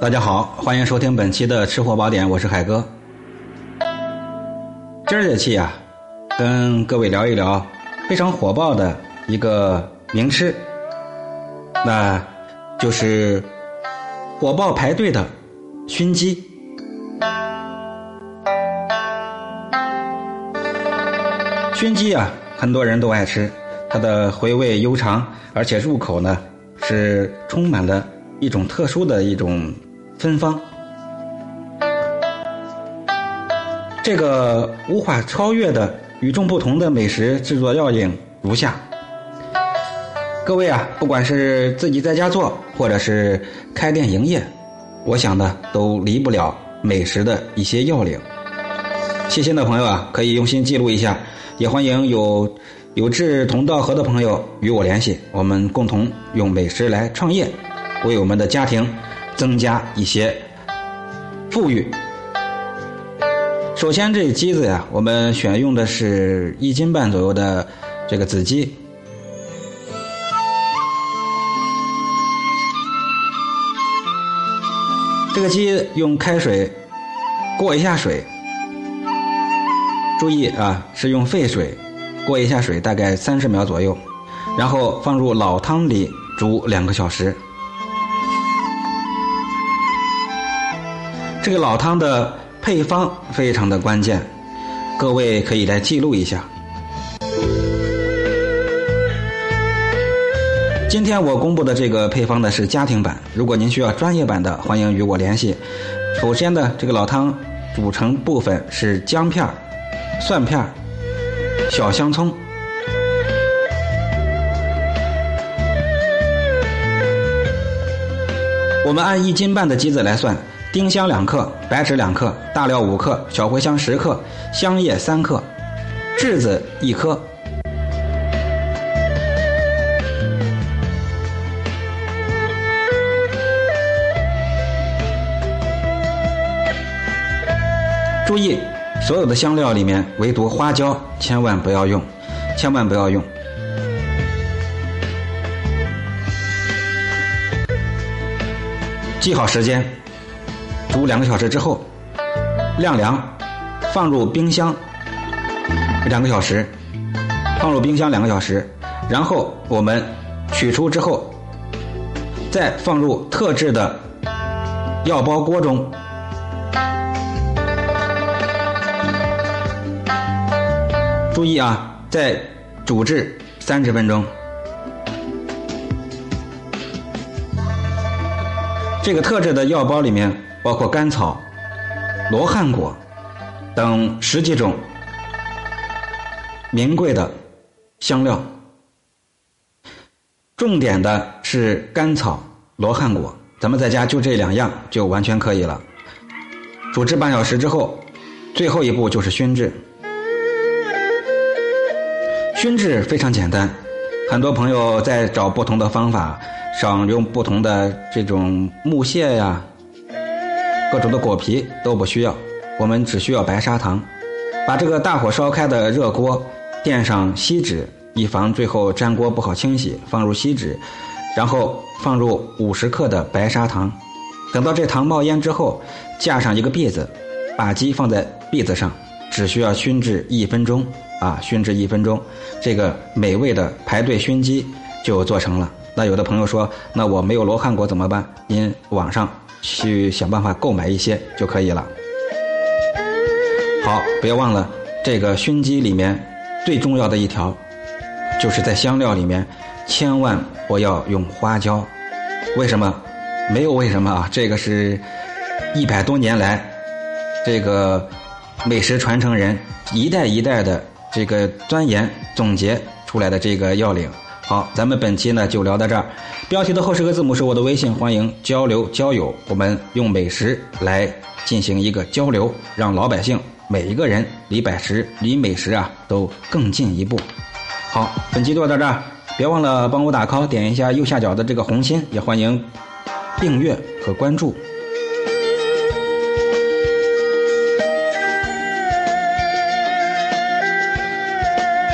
大家好，欢迎收听本期的吃货宝典，我是海哥。今儿这期啊，跟各位聊一聊非常火爆的一个名吃，那就是火爆排队的熏鸡。熏鸡啊，很多人都爱吃，它的回味悠长，而且入口呢是充满了一种特殊的一种。芬芳，这个无法超越的与众不同的美食制作要领如下。各位啊，不管是自己在家做，或者是开店营业，我想呢，都离不了美食的一些要领。细心的朋友啊，可以用心记录一下，也欢迎有有志同道合的朋友与我联系，我们共同用美食来创业，为我们的家庭。增加一些富裕。首先，这鸡子呀，我们选用的是一斤半左右的这个子鸡。这个鸡用开水过一下水，注意啊，是用沸水过一下水，大概三十秒左右，然后放入老汤里煮两个小时。这个老汤的配方非常的关键，各位可以来记录一下。今天我公布的这个配方呢是家庭版，如果您需要专业版的，欢迎与我联系。首先呢，这个老汤组成部分是姜片、蒜片、小香葱。我们按一斤半的鸡子来算。丁香两克，白芷两克，大料五克，小茴香十克，香叶三克，栀子一颗。注意，所有的香料里面，唯独花椒千万不要用，千万不要用。记好时间。煮两个小时之后，晾凉，放入冰箱两个小时，放入冰箱两个小时，然后我们取出之后，再放入特制的药包锅中，注意啊，再煮至三十分钟。这个特制的药包里面。包括甘草、罗汉果等十几种名贵的香料，重点的是甘草、罗汉果，咱们在家就这两样就完全可以了。煮至半小时之后，最后一步就是熏制。熏制非常简单，很多朋友在找不同的方法，想用不同的这种木屑呀。各种的果皮都不需要，我们只需要白砂糖。把这个大火烧开的热锅垫上锡纸，以防最后粘锅不好清洗。放入锡纸，然后放入五十克的白砂糖。等到这糖冒烟之后，架上一个篦子，把鸡放在篦子上，只需要熏制一分钟啊，熏制一分钟，这个美味的排队熏鸡就做成了。那有的朋友说，那我没有罗汉果怎么办？您网上。去想办法购买一些就可以了。好，别忘了这个熏鸡里面最重要的一条，就是在香料里面千万不要用花椒。为什么？没有为什么啊？这个是一百多年来这个美食传承人一代一代的这个钻研总结出来的这个要领。好，咱们本期呢就聊到这儿。标题的后十个字母是我的微信，欢迎交流交友。我们用美食来进行一个交流，让老百姓每一个人离百食、离美食啊都更进一步。好，本期就到这儿，别忘了帮我打 call，点一下右下角的这个红心，也欢迎订阅和关注。